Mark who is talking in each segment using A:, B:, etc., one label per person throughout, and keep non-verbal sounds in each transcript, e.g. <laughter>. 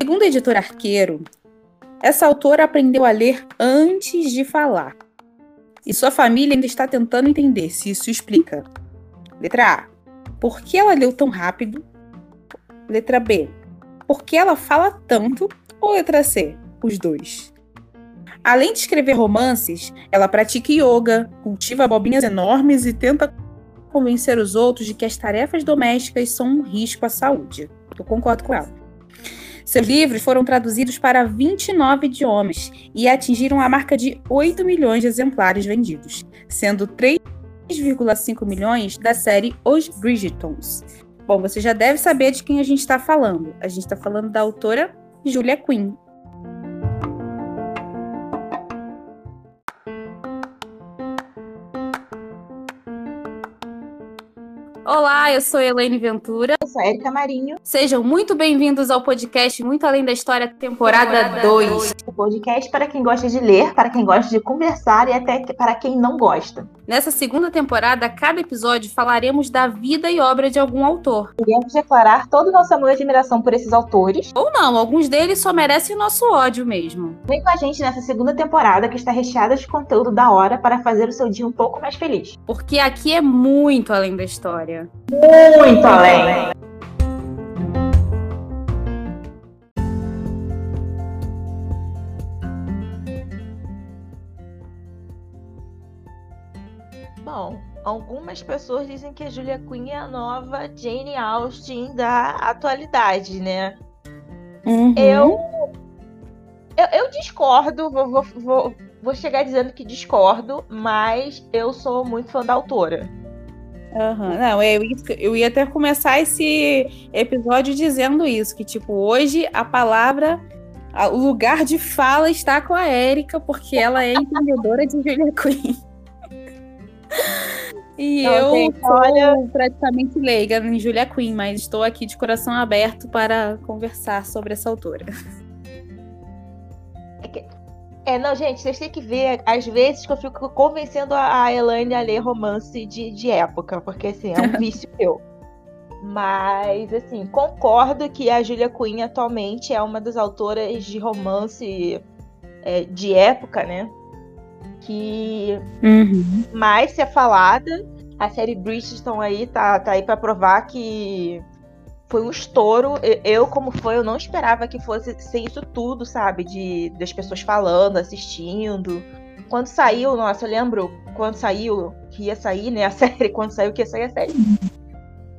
A: Segundo o editor Arqueiro, essa autora aprendeu a ler antes de falar. E sua família ainda está tentando entender se isso explica. Letra A. Por que ela leu tão rápido? Letra B. Por que ela fala tanto? Ou letra C? Os dois. Além de escrever romances, ela pratica yoga, cultiva abobrinhas enormes e tenta convencer os outros de que as tarefas domésticas são um risco à saúde. Eu concordo com ela. Seus livros foram traduzidos para 29 idiomas e atingiram a marca de 8 milhões de exemplares vendidos, sendo 3,5 milhões da série Os Bridgetons. Bom, você já deve saber de quem a gente está falando. A gente está falando da autora Julia Quinn. Olá, eu sou Elaine Ventura.
B: Eu sou Erika Marinho.
A: Sejam muito bem-vindos ao podcast Muito Além da História, temporada 2.
B: O podcast para quem gosta de ler, para quem gosta de conversar e até para quem não gosta.
A: Nessa segunda temporada, a cada episódio falaremos da vida e obra de algum autor.
B: Iremos declarar todo o nosso amor e admiração por esses autores.
A: Ou não, alguns deles só merecem o nosso ódio mesmo.
B: Vem com a gente nessa segunda temporada que está recheada de conteúdo da hora para fazer o seu dia um pouco mais feliz.
A: Porque aqui é muito além da história.
B: Muito além. Bom, algumas pessoas dizem que a Julia Quinn é a nova Jane Austen da atualidade, né?
A: Uhum.
B: Eu, eu, eu discordo, vou, vou, vou, vou chegar dizendo que discordo, mas eu sou muito fã da autora.
A: Uhum. Não, eu, eu ia até começar esse episódio dizendo isso, que tipo, hoje a palavra, o lugar de fala está com a Érica, porque ela é entendedora de Julia Quinn. E Não, eu gente, sou olha... praticamente leiga em Julia Quinn, mas estou aqui de coração aberto para conversar sobre essa autora.
B: É, não, gente, vocês têm que ver às vezes que eu fico convencendo a Elaine a ler romance de, de época, porque assim, é um <laughs> vício meu. Mas, assim, concordo que a Julia Quinn atualmente é uma das autoras de romance é, de época, né? Que
A: uhum.
B: mais se é falada. A série Bridgerton aí tá, tá aí para provar que foi um estouro. Eu, como foi, eu não esperava que fosse ser isso tudo, sabe? De das pessoas falando, assistindo. Quando saiu, nossa, eu lembro quando saiu, que ia sair, né, a <laughs> série, quando saiu que ia sair a série.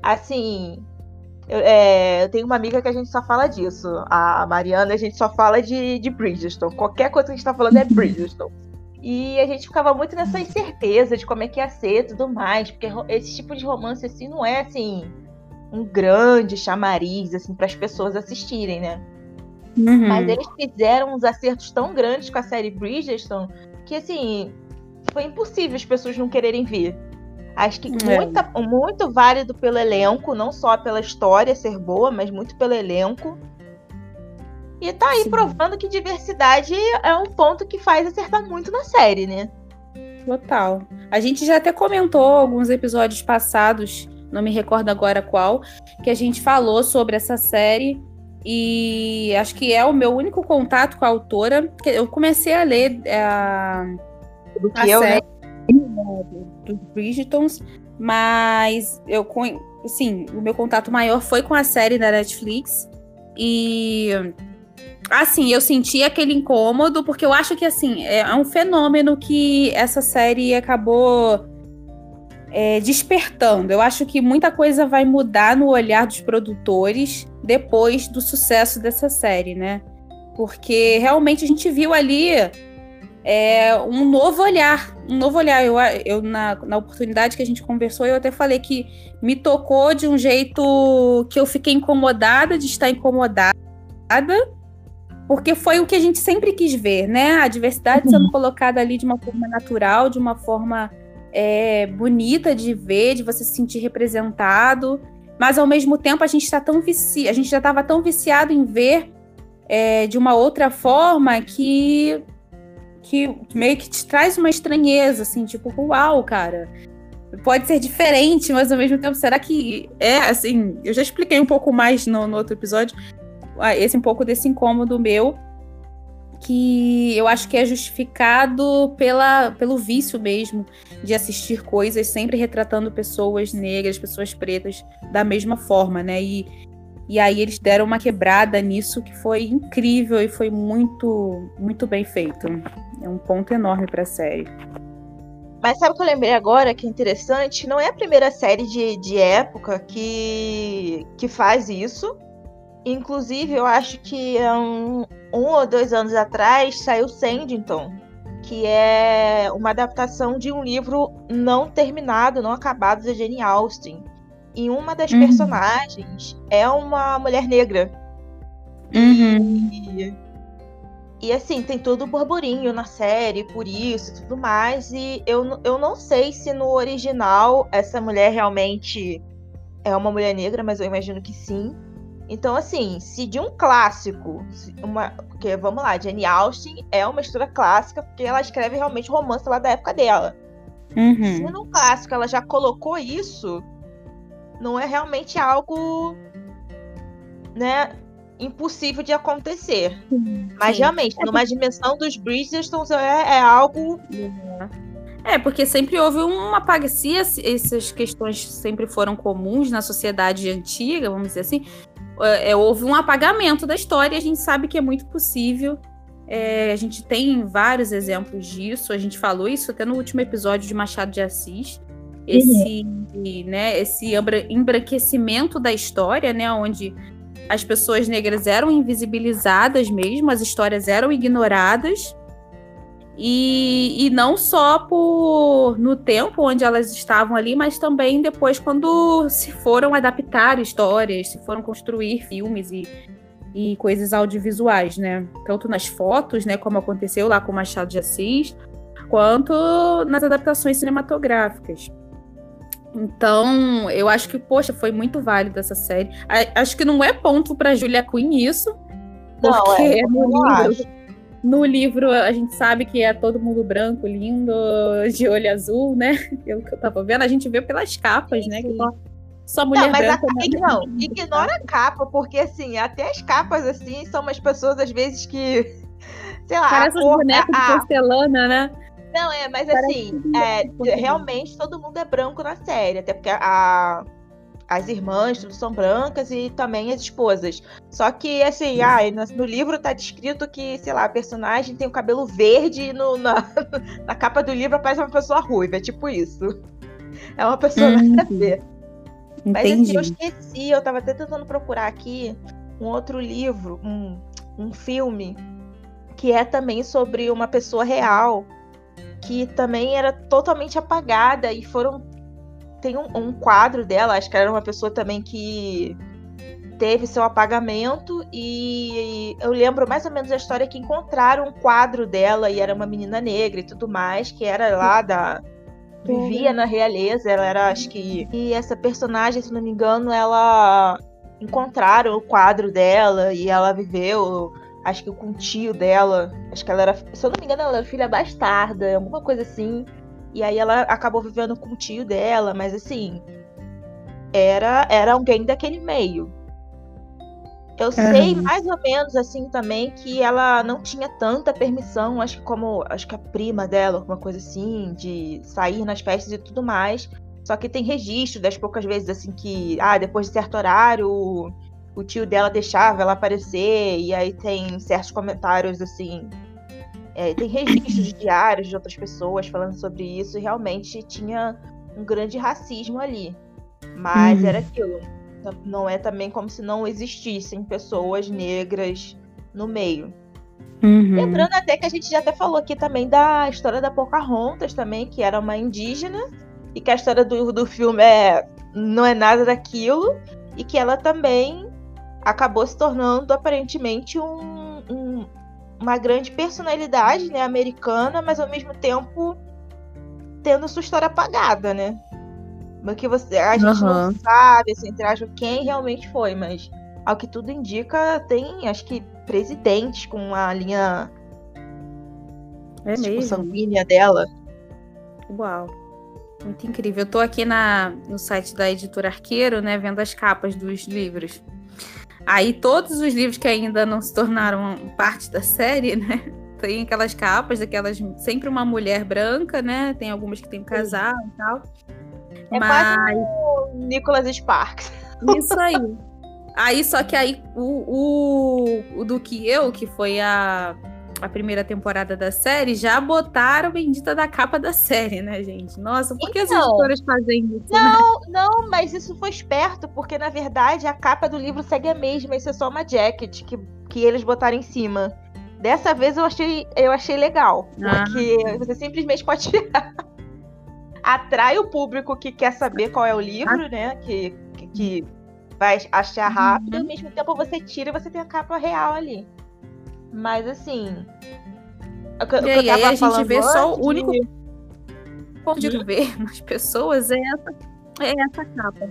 B: Assim, eu, é, eu, tenho uma amiga que a gente só fala disso. A Mariana, a gente só fala de, de Bridgestone. Qualquer coisa que a gente tá falando é Bridgestone. E a gente ficava muito nessa incerteza de como é que ia ser e tudo mais. Porque esse tipo de romance, assim, não é assim um grande chamariz assim para as pessoas assistirem, né?
A: Uhum.
B: Mas eles fizeram uns acertos tão grandes com a série Bridgerton que assim foi impossível as pessoas não quererem ver. Acho que é. muita, muito válido pelo elenco, não só pela história ser boa, mas muito pelo elenco. E tá aí Sim. provando que diversidade é um ponto que faz acertar muito na série, né?
A: Total. A gente já até comentou alguns episódios passados não me recordo agora qual, que a gente falou sobre essa série. E acho que é o meu único contato com a autora. Eu comecei a ler é, a, a eu, série né? dos Bridgetons, mas eu assim, o meu contato maior foi com a série da Netflix. E assim, eu senti aquele incômodo, porque eu acho que assim, é um fenômeno que essa série acabou é, despertando. Eu acho que muita coisa vai mudar no olhar dos produtores depois do sucesso dessa série, né? Porque realmente a gente viu ali é, um novo olhar, um novo olhar. Eu, eu na, na oportunidade que a gente conversou, eu até falei que me tocou de um jeito que eu fiquei incomodada de estar incomodada, porque foi o que a gente sempre quis ver, né? A diversidade sendo colocada ali de uma forma natural, de uma forma é, bonita de ver, de você se sentir representado, mas ao mesmo tempo a gente está tão vici a gente já estava tão viciado em ver é, de uma outra forma que que meio que te traz uma estranheza, assim, tipo, uau, cara. pode ser diferente, mas ao mesmo tempo, será que é assim? Eu já expliquei um pouco mais no, no outro episódio, esse um pouco desse incômodo meu, que eu acho que é justificado pela, pelo vício mesmo de assistir coisas sempre retratando pessoas negras, pessoas pretas da mesma forma, né? E, e aí eles deram uma quebrada nisso que foi incrível e foi muito, muito bem feito. É um ponto enorme para a série.
B: Mas sabe o que eu lembrei agora que é interessante? Não é a primeira série de, de época que, que faz isso. Inclusive, eu acho que um, um ou dois anos atrás saiu Sandington, que é uma adaptação de um livro não terminado, não acabado da Jane Austen. E uma das uhum. personagens é uma mulher negra.
A: Uhum.
B: E, e assim, tem todo o burburinho na série, por isso e tudo mais. E eu, eu não sei se no original essa mulher realmente é uma mulher negra, mas eu imagino que sim. Então, assim, se de um clássico, uma, porque vamos lá, Jane Austen é uma história clássica, porque ela escreve realmente romance lá da época dela.
A: Uhum.
B: Se no clássico ela já colocou isso, não é realmente algo, né, impossível de acontecer. Mas Sim. realmente, é numa dimensão dos Bridgerton é, é algo.
A: É, porque sempre houve uma apaga. Se essas questões sempre foram comuns na sociedade antiga, vamos dizer assim, é, é, houve um apagamento da história. A gente sabe que é muito possível. É, a gente tem vários exemplos disso. A gente falou isso até no último episódio de Machado de Assis. Esse, uhum. né, esse embranquecimento da história, né, onde as pessoas negras eram invisibilizadas mesmo, as histórias eram ignoradas. E, e não só por no tempo onde elas estavam ali, mas também depois quando se foram adaptar histórias, se foram construir filmes e, e coisas audiovisuais, né? Tanto nas fotos, né, como aconteceu lá com Machado de Assis, quanto nas adaptações cinematográficas. Então, eu acho que, poxa, foi muito válido essa série. Acho que não é ponto para Julia Quinn isso. Porque não, é, no, livro, no livro a gente sabe que é todo mundo branco, lindo, de olho azul, né? <laughs> Pelo que eu tava vendo, a gente vê pelas capas, né? Que só mulher
B: não, mas
A: branca.
B: A, né? não, ignora a capa, porque assim, até as capas assim são umas pessoas às vezes que. <laughs> Sei lá,
A: Parece
B: a
A: cor, bonecos a, de porcelana, né?
B: Não, é, mas assim, é, realmente todo mundo é branco na série, até porque a, as irmãs tudo são brancas e também as esposas. Só que, assim, ah, no livro tá descrito que, sei lá, a personagem tem o cabelo verde e no, na, <laughs> na capa do livro aparece uma pessoa ruiva, é tipo isso. É uma pessoa hum, nada a ver. Mas assim, eu esqueci, eu tava até tentando procurar aqui um outro livro, um, um filme, que é também sobre uma pessoa real que também era totalmente apagada e foram tem um, um, quadro dela, acho que era uma pessoa também que teve seu apagamento e eu lembro mais ou menos a história que encontraram um quadro dela e era uma menina negra e tudo mais, que era lá da vivia na realeza, ela era acho que e essa personagem, se não me engano, ela encontraram o quadro dela e ela viveu acho que com o tio dela. Acho que ela era, se eu não me engano, ela era filha bastarda, alguma coisa assim. E aí ela acabou vivendo com o tio dela, mas assim, era era alguém daquele meio. Eu uhum. sei mais ou menos assim também que ela não tinha tanta permissão, acho que como acho que a prima dela, alguma coisa assim, de sair nas festas e tudo mais. Só que tem registro das poucas vezes assim que, ah, depois de certo horário, o tio dela deixava ela aparecer, e aí tem certos comentários assim. É, tem registros diários de outras pessoas falando sobre isso, e realmente tinha um grande racismo ali. Mas uhum. era aquilo. Não é também como se não existissem pessoas negras no meio.
A: Uhum.
B: Lembrando até que a gente já até falou aqui também da história da Pocahontas também, que era uma indígena, e que a história do, do filme é, não é nada daquilo, e que ela também acabou se tornando aparentemente um, um, uma grande personalidade né, americana, mas ao mesmo tempo tendo sua história apagada, né? Porque você, a gente uhum. não sabe, assim, entre aspas, quem realmente foi, mas ao que tudo indica, tem, acho que, presidentes com a linha
A: é
B: tipo, sanguínea dela.
A: Uau. Muito incrível. Eu tô aqui na, no site da editora Arqueiro, né, vendo as capas dos livros. Aí todos os livros que ainda não se tornaram parte da série, né? <laughs> Tem aquelas capas, daquelas. Sempre uma mulher branca, né? Tem algumas que tem um casal e tal.
B: É Mas... quase o Nicholas Sparks.
A: Isso aí. Aí, só que aí o, o, o do que eu, que foi a a primeira temporada da série, já botaram a bendita da capa da série, né, gente? Nossa, por que então, as editoras fazem isso?
B: Né? Não, né? não, mas isso foi esperto, porque na verdade a capa do livro segue a mesma, isso é só uma jacket que, que eles botaram em cima. Dessa vez eu achei, eu achei legal, ah. porque ah. você simplesmente pode tirar. Atrai o público que quer saber qual é o livro, ah. né? Que, que, que, vai achar rápido, uhum. ao mesmo tempo você tira e você tem a capa real ali. Mas assim.
A: O que, e aí, aí a gente vê só o único de... ponto de uhum. ver nas pessoas é essa, é essa capa.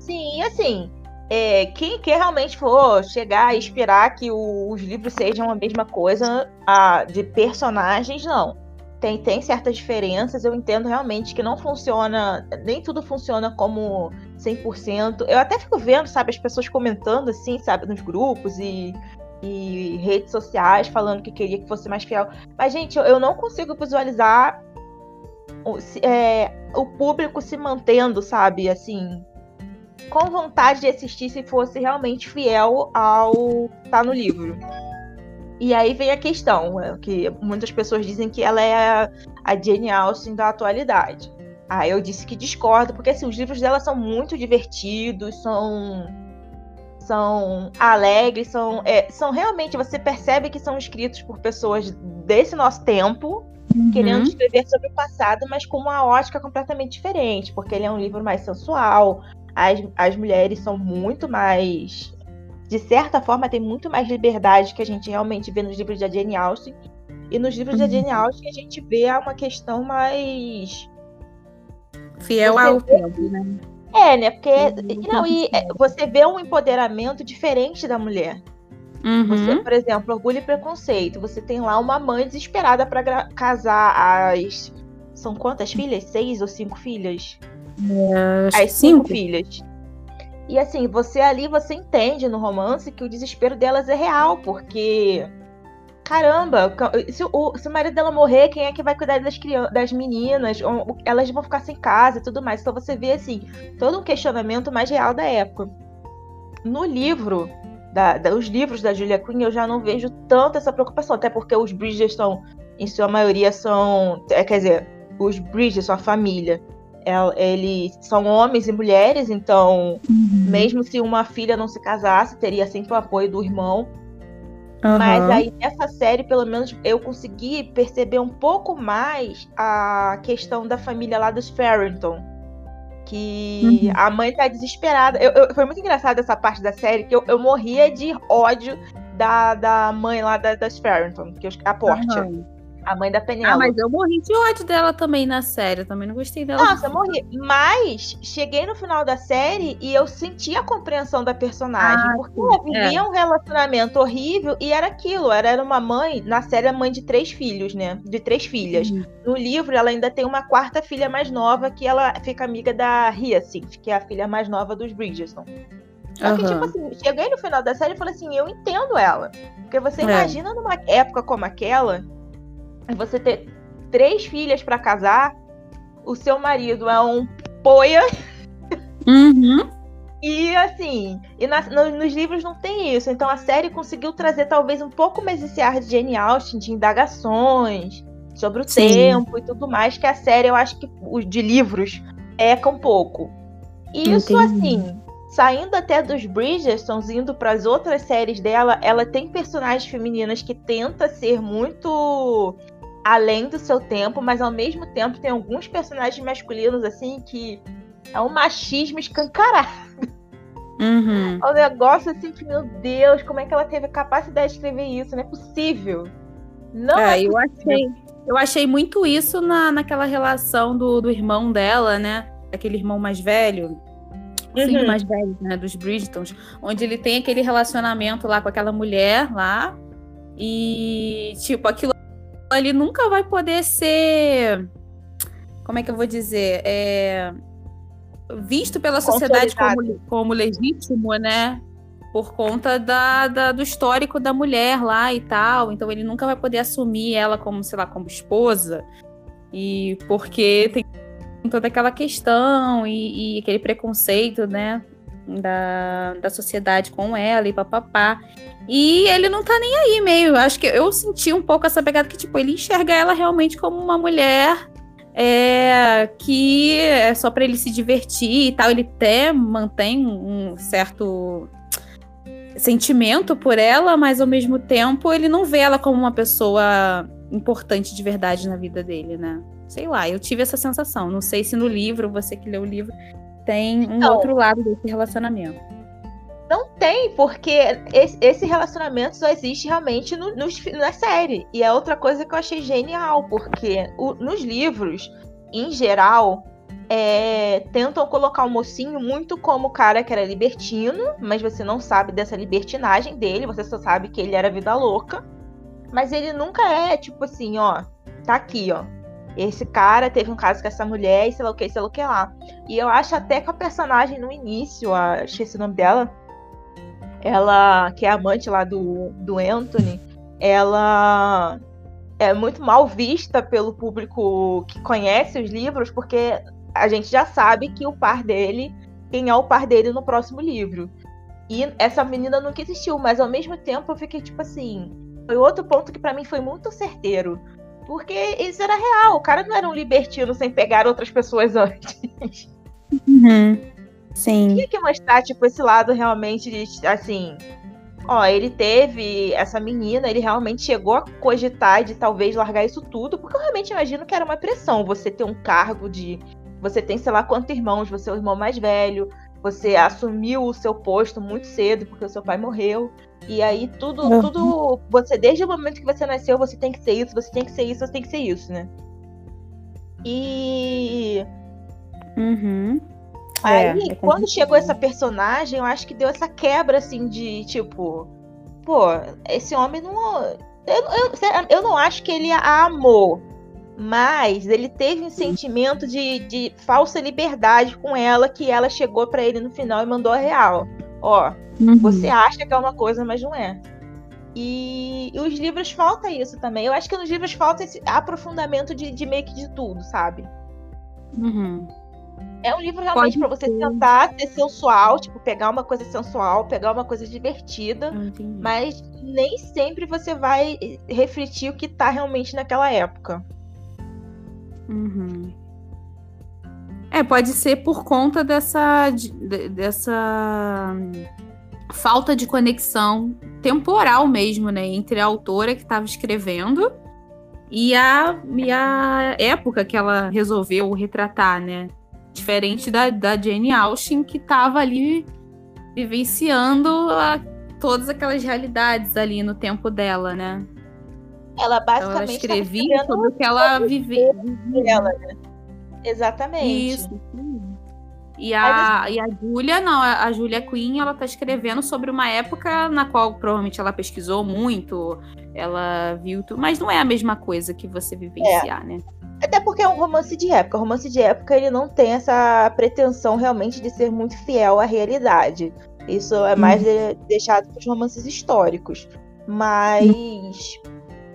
B: Sim, assim. É, quem, quem realmente for chegar e esperar que o, os livros sejam a mesma coisa a, de personagens, não. Tem, tem certas diferenças, eu entendo realmente que não funciona, nem tudo funciona como 100%. Eu até fico vendo, sabe, as pessoas comentando assim, sabe, nos grupos e e redes sociais falando que queria que fosse mais fiel. Mas, gente, eu não consigo visualizar o, é, o público se mantendo, sabe, assim, com vontade de assistir se fosse realmente fiel ao tá no livro. E aí vem a questão, é, que muitas pessoas dizem que ela é a, Jane Austen da atualidade. Aí eu disse que discordo, porque assim, os livros dela são muito divertidos, são são alegres, são, é, são realmente, você percebe que são escritos por pessoas desse nosso tempo, uhum. querendo escrever sobre o passado, mas com uma ótica completamente diferente, porque ele é um livro mais sensual, as, as mulheres são muito mais. De certa forma, tem muito mais liberdade que a gente realmente vê nos livros da Jane Austen. E nos livros uhum. da Jane Austen a gente vê uma questão mais.
A: Fiel ao tempo, né?
B: É, né? Porque. Não, e é, você vê um empoderamento diferente da mulher. Uhum. Você, por exemplo, orgulho e preconceito. Você tem lá uma mãe desesperada para casar as. São quantas filhas? Seis ou cinco filhas?
A: É, as cinco, cinco filhas.
B: E assim, você ali, você entende no romance que o desespero delas é real, porque caramba, se o, se o marido dela morrer, quem é que vai cuidar das crianças, das meninas? Elas vão ficar sem casa e tudo mais. Então você vê assim, todo um questionamento mais real da época. No livro, da, da, os livros da Julia Quinn, eu já não vejo tanto essa preocupação, até porque os Bridgerton, em sua maioria, são. É, quer dizer, os Bridgerton, a família, é, eles são homens e mulheres, então, uhum. mesmo se uma filha não se casasse, teria sempre o apoio do irmão. Uhum. Mas aí nessa série, pelo menos, eu consegui perceber um pouco mais a questão da família lá dos Farrington. Que uhum. a mãe tá desesperada. Eu, eu, foi muito engraçado essa parte da série, que eu, eu morria de ódio da, da mãe lá da, das Farrington, que eu, a Portia. Uhum. A mãe da Penélope.
A: Ah, mas eu morri de ódio dela também na série. Eu também não gostei dela.
B: Nossa, eu morri. Mas cheguei no final da série e eu senti a compreensão da personagem. Ah, porque ela vivia é. um relacionamento horrível e era aquilo. Era, era uma mãe, na série, a mãe de três filhos, né? De três filhas. Uhum. No livro, ela ainda tem uma quarta filha mais nova que ela fica amiga da Hyacinth, que é a filha mais nova dos Bridgerton. Só que, uhum. tipo assim, cheguei no final da série e falei assim, eu entendo ela. Porque você é. imagina numa época como aquela, você ter três filhas para casar, o seu marido é um poia.
A: Uhum.
B: E assim, e na, no, nos livros não tem isso. Então a série conseguiu trazer talvez um pouco mais esse ar de Jane Austen, de indagações sobre o Sim. tempo e tudo mais, que a série eu acho que de livros eca um pouco. E isso assim, saindo até dos Bridgertons, indo para as outras séries dela, ela tem personagens femininas que tenta ser muito além do seu tempo, mas ao mesmo tempo tem alguns personagens masculinos assim que é um machismo escancarado.
A: Uhum.
B: É um negócio assim que, meu Deus, como é que ela teve a capacidade de escrever isso? Não é possível. Não é,
A: é eu achei. Eu achei muito isso na, naquela relação do, do irmão dela, né? Aquele irmão mais velho. Uhum. mais velho, né? Dos Bridgetons. Onde ele tem aquele relacionamento lá com aquela mulher lá. E, tipo, aquilo ali nunca vai poder ser. como é que eu vou dizer? É, visto pela sociedade como, como legítimo, né? Por conta da, da, do histórico da mulher lá e tal. Então ele nunca vai poder assumir ela como, sei lá, como esposa. E porque tem toda aquela questão e, e aquele preconceito, né? Da, da sociedade com ela e papapá. E ele não tá nem aí meio. Acho que eu senti um pouco essa pegada que, tipo, ele enxerga ela realmente como uma mulher é, que é só para ele se divertir e tal. Ele até mantém um certo sentimento por ela, mas ao mesmo tempo ele não vê ela como uma pessoa importante de verdade na vida dele, né? Sei lá, eu tive essa sensação. Não sei se no livro, você que leu o livro, tem um não. outro lado desse relacionamento.
B: Não tem, porque esse relacionamento só existe realmente no, no, na série. E é outra coisa que eu achei genial, porque o, nos livros, em geral, é, tentam colocar o mocinho muito como o cara que era libertino, mas você não sabe dessa libertinagem dele, você só sabe que ele era vida louca. Mas ele nunca é tipo assim, ó, tá aqui, ó. Esse cara teve um caso com essa mulher e sei lá o que, sei lá o que lá. E eu acho até que a personagem no início, a, esqueci o nome dela, ela, que é amante lá do, do Anthony, ela é muito mal vista pelo público que conhece os livros, porque a gente já sabe que o par dele, quem é o par dele no próximo livro. E essa menina nunca existiu, mas ao mesmo tempo eu fiquei tipo assim. Foi outro ponto que para mim foi muito certeiro. Porque isso era real. O cara não era um libertino sem pegar outras pessoas antes.
A: Uhum. Sim.
B: Tinha que mostrar, tipo, esse lado realmente de, assim. Ó, ele teve essa menina, ele realmente chegou a cogitar de talvez largar isso tudo, porque eu realmente imagino que era uma pressão você ter um cargo de. Você tem, sei lá, quantos irmãos, você é o irmão mais velho, você assumiu o seu posto muito cedo, porque o seu pai morreu. E aí tudo, uhum. tudo. Você, desde o momento que você nasceu, você tem que ser isso, você tem que ser isso, você tem que ser isso, né? E.
A: Uhum.
B: Aí, é, quando chegou essa personagem, eu acho que deu essa quebra, assim, de tipo, pô, esse homem não. Eu, eu, eu não acho que ele a amou, mas ele teve um sentimento de, de falsa liberdade com ela, que ela chegou para ele no final e mandou a real. Ó, uhum. você acha que é uma coisa, mas não é. E, e, os livros falta isso também. Eu acho que nos livros falta esse aprofundamento de, de meio que de tudo, sabe?
A: Uhum.
B: É um livro realmente para você sentar, ser sensual, tipo, pegar uma coisa sensual, pegar uma coisa divertida, mas nem sempre você vai refletir o que tá realmente naquela época.
A: Uhum. É, pode ser por conta dessa, de, dessa falta de conexão temporal mesmo, né? Entre a autora que estava escrevendo e a, e a época que ela resolveu retratar, né? Diferente da, da Jane Austen, que estava ali vivenciando a, todas aquelas realidades ali no tempo dela, né?
B: Ela basicamente então, ela
A: escrevia sobre o que ela vivia.
B: Dela, né? Exatamente.
A: Isso. E a, e a Julia, não, a Julia Quinn, ela tá escrevendo sobre uma época na qual provavelmente ela pesquisou muito, ela viu tudo, mas não é a mesma coisa que você vivenciar, é. né?
B: Até porque é um romance de época. O romance de época ele não tem essa pretensão realmente de ser muito fiel à realidade. Isso é mais hum. deixado para os romances históricos. Mas,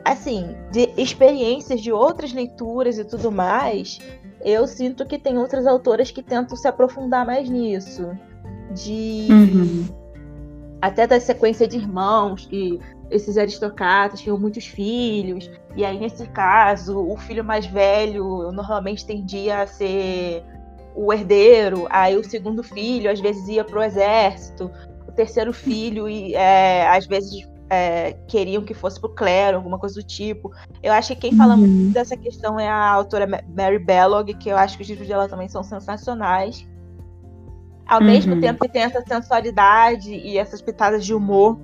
B: assim, de experiências de outras leituras e tudo mais, eu sinto que tem outras autoras que tentam se aprofundar mais nisso. De. Uhum. Até da sequência de irmãos, que esses aristocratas tinham muitos filhos, e aí, nesse caso, o filho mais velho normalmente tendia a ser o herdeiro, aí o segundo filho às vezes ia para o exército, o terceiro filho e é, às vezes é, queriam que fosse pro clero, alguma coisa do tipo. Eu acho que quem fala uhum. muito dessa questão é a autora Mary Bellog, que eu acho que os livros dela também são sensacionais. Ao uhum. mesmo tempo que tem essa sensualidade e essas pitadas de humor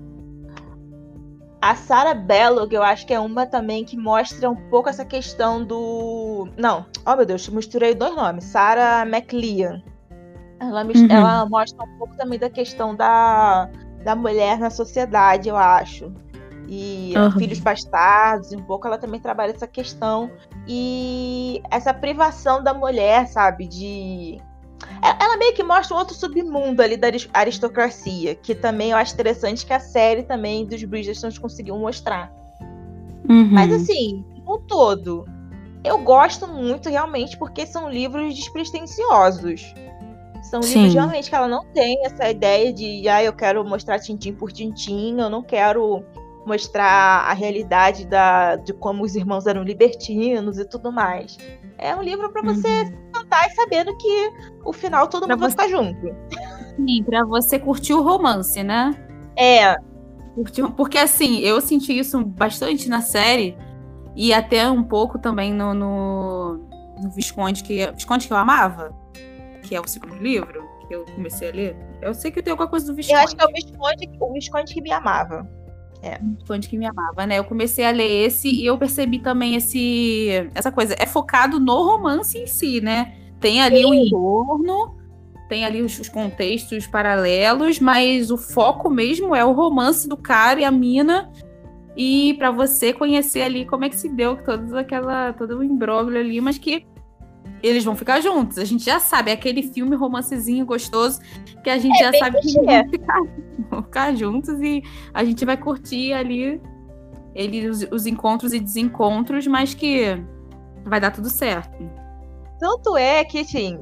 B: a Sarah Bellog, eu acho que é uma também que mostra um pouco essa questão do. Não, oh meu Deus, misturei dois nomes. Sarah McLean. Ela, uhum. ela mostra um pouco também da questão da, da mulher na sociedade, eu acho. e uhum. filhos bastardos, um pouco ela também trabalha essa questão e essa privação da mulher, sabe, de é, ela meio que mostra um outro submundo ali da aristocracia, que também eu acho interessante que a série também dos Bridgerton conseguiu mostrar. Uhum. Mas assim, no todo, eu gosto muito realmente porque são livros despretensiosos. São Sim. livros realmente que ela não tem essa ideia de, ah, eu quero mostrar tintim por tintim, eu não quero mostrar a realidade da, de como os irmãos eram libertinos e tudo mais. É um livro para você uhum. cantar e sabendo que o final todo pra mundo você... vai ficar junto.
A: Sim, pra você curtir o romance, né?
B: É.
A: Porque assim, eu senti isso bastante na série e até um pouco também no, no, no Visconde, que, Visconde que eu amava, que é o segundo livro que eu comecei a ler. Eu sei que tem alguma coisa do Visconde.
B: Eu acho que é o Visconde, o Visconde que me amava.
A: É. Visconde que me amava, né? Eu comecei a ler esse e eu percebi também esse essa coisa. É focado no romance em si, né? Tem ali o um entorno, tem ali os, os, contextos paralelos, mas o foco mesmo é o romance do cara e a mina. E para você conhecer ali como é que se deu todo aquela todo o imbróglio ali, mas que eles vão ficar juntos. A gente já sabe, é aquele filme romancezinho gostoso que a gente é, já sabe que vão ficar, <laughs> vão ficar juntos e a gente vai curtir ali eles, os, os encontros e desencontros, mas que vai dar tudo certo.
B: Tanto é que, assim,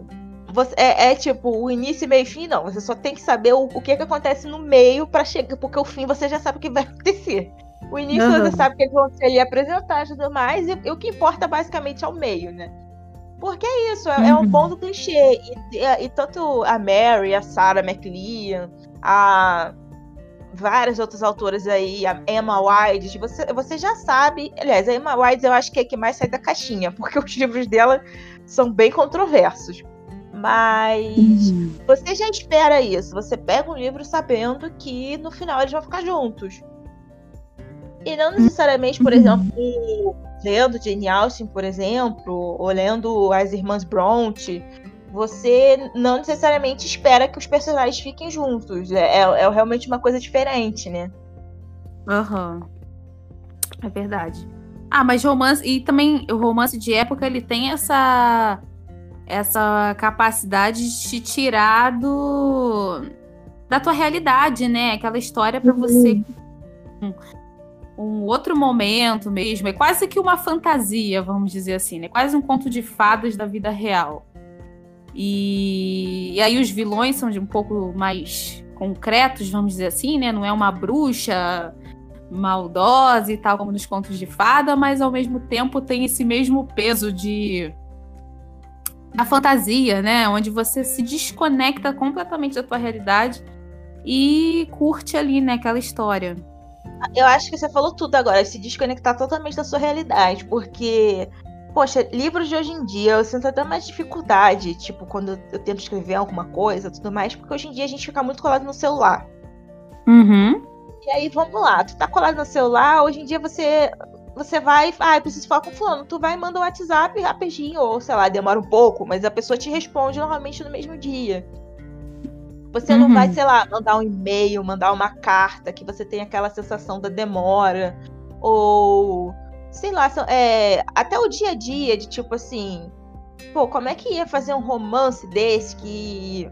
B: você, é, é, tipo o início, meio e fim, não. Você só tem que saber o, o que, que acontece no meio para chegar, porque o fim você já sabe o que vai <laughs> acontecer. O início uhum. você sabe que eles vão ali apresentar e tudo mais, e, e, o que importa basicamente é o meio, né? Porque é isso, é, uhum. é um bom do clichê. E, e, e, tanto a Mary, a Sarah McLean, a várias outras autoras aí, a Emma White, você, você já sabe. Aliás, a Emma White eu acho que é a que mais sai da caixinha, <laughs> porque os livros dela são bem controversos. Mas uhum. você já espera isso. Você pega um livro sabendo que no final eles vão ficar juntos. E não necessariamente, por uhum. exemplo, lendo Jane Austen, por exemplo, ou lendo as Irmãs Bronte, você não necessariamente espera que os personagens fiquem juntos. É, é, é realmente uma coisa diferente, né?
A: Aham. Uhum. É verdade. Ah, mas romance. E também o romance de época ele tem essa. Essa capacidade de te tirar do. Da tua realidade, né? Aquela história para você. Um outro momento mesmo. É quase que uma fantasia, vamos dizer assim, né? Quase um conto de fadas da vida real. E, e aí os vilões são de um pouco mais concretos, vamos dizer assim, né? Não é uma bruxa maldosa e tal como nos contos de fada, mas ao mesmo tempo tem esse mesmo peso de a fantasia, né? Onde você se desconecta completamente da tua realidade e curte ali, né, aquela história.
B: Eu acho que você falou tudo agora, se desconectar totalmente da sua realidade, porque, poxa, livros de hoje em dia eu sinto até mais dificuldade, tipo, quando eu tento escrever alguma coisa tudo mais, porque hoje em dia a gente fica muito colado no celular.
A: Uhum.
B: E aí, vamos lá, tu tá colado no celular, hoje em dia você você vai, ah, eu preciso falar com fulano, tu vai e manda o um WhatsApp rapidinho, ou sei lá, demora um pouco, mas a pessoa te responde normalmente no mesmo dia. Você uhum. não vai, uhum. sei lá, mandar um e-mail, mandar uma carta, que você tem aquela sensação da demora. Ou, sei lá, é, até o dia a dia de tipo assim. Pô, como é que ia fazer um romance desse que.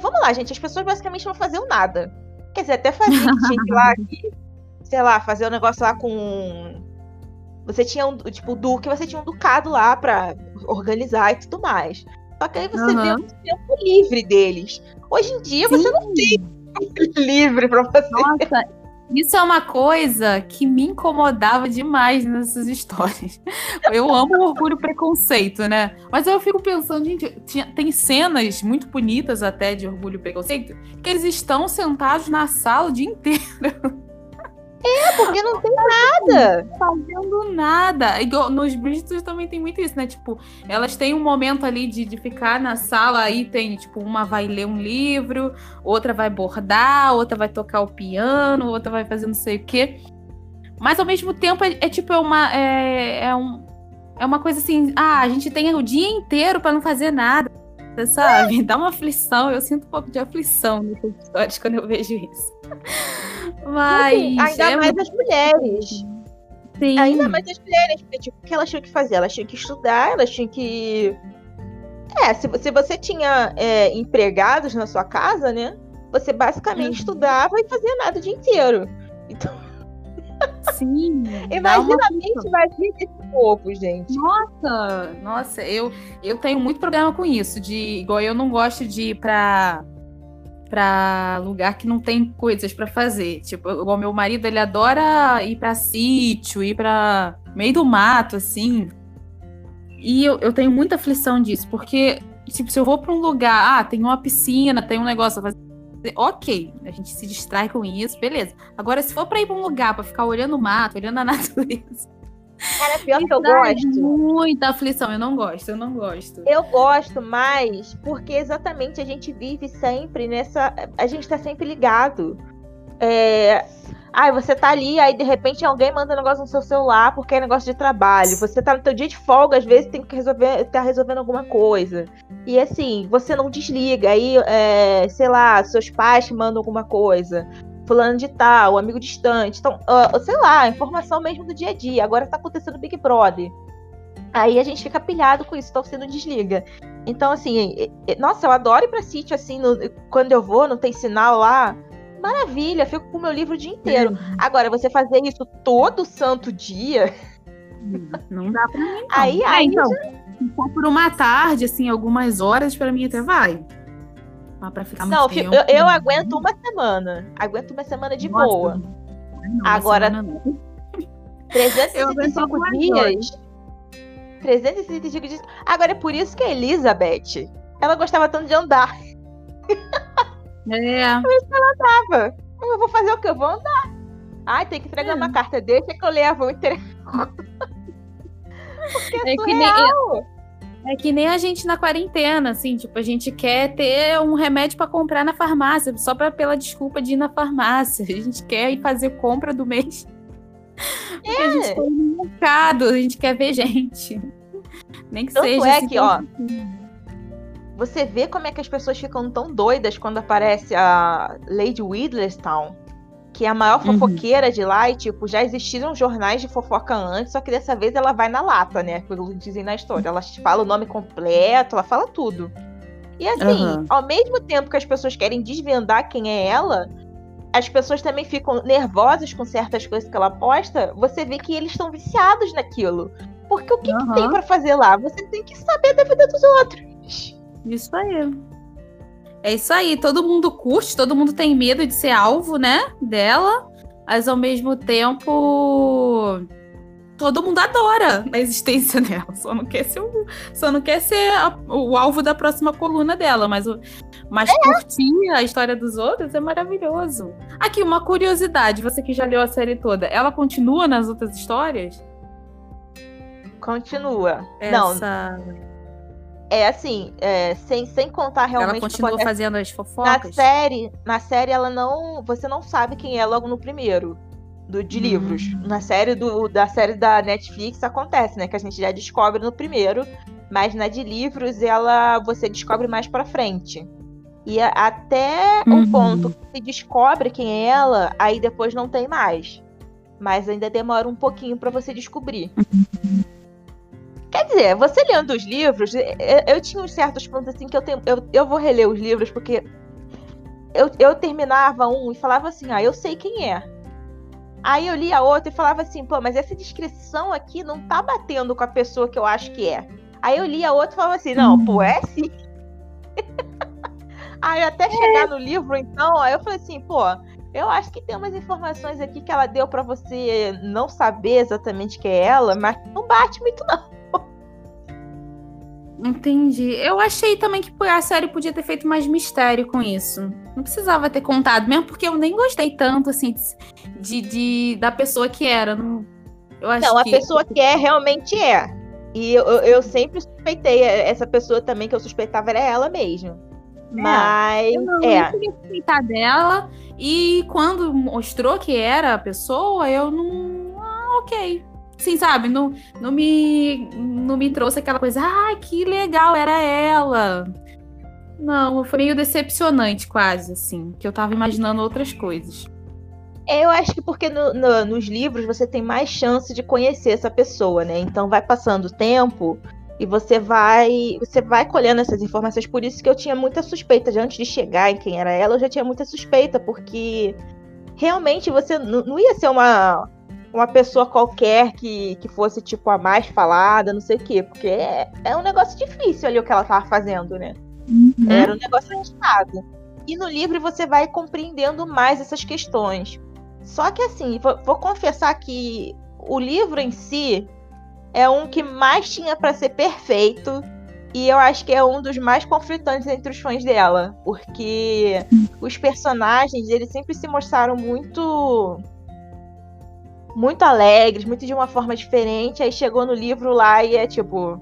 B: Vamos lá, gente, as pessoas basicamente não faziam nada. Quer dizer, até fazia, tinha que lá, <laughs> que, sei lá, fazer um negócio lá com. Você tinha um, tipo, o Duque, você tinha um ducado lá pra organizar e tudo mais. Só que aí você uhum. vê o tempo livre deles. Hoje em dia Sim. você não tem <laughs> livre pra fazer.
A: Nossa, isso é uma coisa que me incomodava demais nessas histórias. Eu amo orgulho e preconceito, né? Mas eu fico pensando, gente, tinha, tem cenas muito bonitas até de orgulho e preconceito que eles estão sentados na sala o dia inteiro.
B: É, porque não tem nada.
A: Fazendo nada. Igual nos Bridgerton também tem muito isso, né? Tipo, elas têm um momento ali de, de ficar na sala, aí tem, tipo, uma vai ler um livro, outra vai bordar, outra vai tocar o piano, outra vai fazer não sei o quê. Mas ao mesmo tempo é, é tipo, é uma. É, é, um, é uma coisa assim, ah, a gente tem o dia inteiro para não fazer nada. Sabe? Dá uma aflição, eu sinto um pouco de aflição nessas histórias quando eu vejo isso. Mas.
B: Assim, ainda
A: é
B: mais
A: muito-
B: as mulheres.
A: Sim.
B: Ainda mais as mulheres, porque tipo, o que elas tinham que fazer? Elas tinham que estudar, elas tinham que. É, se, se você tinha é, empregados na sua casa, né? Você basicamente
A: Uhum.
B: estudava e fazia nada o dia inteiro. Então,
A: Sim.
B: imagina a mente vazia desse povo, gente.
A: Nossa, nossa, eu, eu tenho muito problema com isso. De igual eu não gosto de ir pra, pra lugar que não tem coisas pra fazer. Tipo, igual meu marido, ele adora ir pra sítio, ir pra meio do mato, assim. E eu, eu tenho muita aflição disso, porque, tipo, se eu vou pra um lugar, ah, tem uma piscina, tem um negócio pra fazer. Ok, a gente se distrai com isso, beleza. Agora, se for pra ir pra um lugar pra ficar olhando o mato, olhando a <laughs> natureza,
B: Cara, pior que eu gosto.
A: Muita aflição, eu não gosto, eu não gosto.
B: Eu gosto mais porque exatamente a gente vive sempre nessa. A gente tá sempre ligado. É. Ai, você tá ali, aí de repente alguém manda um negócio no seu celular porque é negócio de trabalho. Você tá no teu dia de folga, às vezes tem que resolver, tá resolvendo alguma coisa. E assim, você não desliga. Aí, é, sei lá, seus pais mandam alguma coisa. Fulano de tal, amigo distante. Então, ah, sei lá, informação mesmo do dia a dia. Agora tá acontecendo Big Brother. Aí a gente fica pilhado com isso, então você não desliga. Então, assim, nossa, eu adoro ir pra sítio, assim, no- quando eu vou, não tem sinal lá. Maravilha, fico com o meu livro o dia inteiro. Agora, você fazer isso todo santo dia,
A: Não <laughs> dá pra mim. Não.
B: Aí-
A: É,
B: aí
A: então, for por uma tarde, assim, algumas horas, pra mim até vai. Mas pra ficar
B: não,
A: muito tempo.
B: eu, eu aguento uma semana. Aguento uma semana de
A: Nossa,
B: boa.
A: não,
B: Agora-
A: semana não. Eu
B: 365
A: aguento algumas
B: dias. 365 dias. Agora, é por isso que a Elizabeth, ela gostava tanto de andar. <laughs>
A: É,
B: Tava. Eu vou fazer o que? Eu vou andar. Ai, tem que entregar
A: É.
B: uma carta, deixa que eu levo. Eu entrego.
A: é que nem,
B: Surreal.
A: é que nem a gente na quarentena, assim, tipo, a gente quer ter um remédio pra comprar na farmácia, só pra, pela desculpa de ir na farmácia. A gente quer ir fazer compra do mês. Porque a gente
B: É.
A: foi no mercado, a gente quer ver gente. Nem que
B: Tanto
A: seja.
B: é
A: assim,
B: que, ó, Você vê como é que as pessoas ficam tão doidas quando aparece a Lady Whittleston, que é a maior
A: Uhum.
B: fofoqueira de lá, e tipo, já existiram jornais de fofoca antes, só que dessa vez ela vai na lata, né? Pelo dizem na história. Ela fala o nome completo, ela fala tudo. E assim,
A: Aham.
B: ao mesmo tempo que as pessoas querem desvendar quem é ela, as pessoas também ficam nervosas com certas coisas que ela posta, você vê que eles estão viciados naquilo. Porque o que, que
A: Aham.
B: tem pra fazer lá? Você tem que saber da vida dos outros.
A: Isso aí. É isso aí. Todo mundo curte, todo mundo tem medo de ser alvo, né? Dela. Mas ao mesmo tempo. Todo mundo adora a existência <laughs> dela. Só não quer ser o, só não quer ser a- o alvo da próxima coluna dela. Mas, o, mas curtir a história dos outros é maravilhoso. Aqui, uma curiosidade: você que já leu a série toda, ela continua nas outras histórias?
B: Continua. Não,
A: Essa...
B: é assim, é, sem, sem contar realmente
A: ela
B: o
A: continua fazendo as
B: na
A: fofocas?
B: série. Na série, ela não. Você não sabe quem é logo no primeiro. Do, de
A: Hum.
B: livros. Na série do, da série da Netflix acontece, né? Que a gente já descobre no primeiro. Mas na de livros, ela você descobre mais pra frente. E a- até um
A: Uhum.
B: ponto que se descobre quem é ela, aí depois não tem mais. Mas ainda demora um pouquinho pra você descobrir. Quer dizer, você lendo os livros, eu, tinha uns certos pontos assim que eu tenho. Eu, eu vou reler os livros porque eu, eu terminava um e falava assim, ah, eu sei quem é. Aí eu lia outro e falava assim, pô, mas essa descrição aqui não tá batendo com a pessoa que eu acho que é. Aí eu lia outro e falava assim, não, pô, é sim. <laughs> aí até chegar no livro, então, aí eu falei assim, pô, eu acho que tem umas informações aqui que ela deu pra você não saber exatamente quem é ela, mas não bate muito não.
A: Entendi. Eu achei também que a série podia ter feito mais mistério com isso. Não precisava ter contado, mesmo porque eu nem gostei tanto, assim, de, de- da pessoa que era. Não, eu acho
B: Não, a
A: que...
B: pessoa que é, realmente é. E eu, eu, sempre suspeitei, essa pessoa também que eu suspeitava era ela mesmo. Mas,
A: Eu não,
B: é.
A: eu queria suspeitar dela. E quando mostrou que era a pessoa, eu não. Ah, ok. Sim, sabe? Não, não, me, não me trouxe aquela coisa. Ah, que legal, era ela. Não, foi meio decepcionante, quase, assim. Que eu tava imaginando outras coisas.
B: Eu acho que porque no, no, nos livros você tem mais chance de conhecer essa pessoa, né? Então vai passando o tempo e você vai você vai colhendo essas informações. Por isso que eu tinha muita suspeita de antes de chegar em quem era ela, eu já tinha muita suspeita, porque realmente você não ia ser uma uma pessoa qualquer que, que fosse, tipo, a mais falada, não sei o quê. Porque é, é um negócio difícil ali o que ela tava fazendo, né? Uhum. Era um negócio arriscado. E no livro você vai compreendendo mais essas questões. Só que assim, vou, vou confessar que o livro em si é um que mais tinha para ser perfeito. E eu acho que é um dos mais conflitantes entre os fãs dela. Porque os personagens, eles sempre se mostraram muito. Muito alegres, muito de uma forma diferente. Aí chegou no livro lá e é tipo.